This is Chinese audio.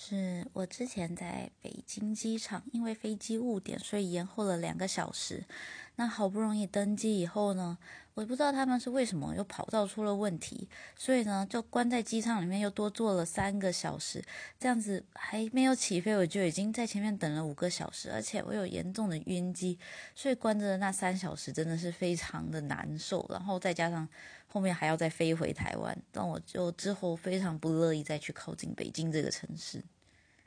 是我之前在北京机场，因为飞机误点，所以延后了两个小时。那好不容易登机以后呢，我不知道他们是为什么又跑道出了问题，所以呢就关在机舱里面又多坐了三个小时，这样子还没有起飞，我就已经在前面等了五个小时，而且我有严重的晕机，所以关着的那三小时真的是非常的难受，然后再加上后面还要再飞回台湾，让我就之后非常不乐意再去靠近北京这个城市。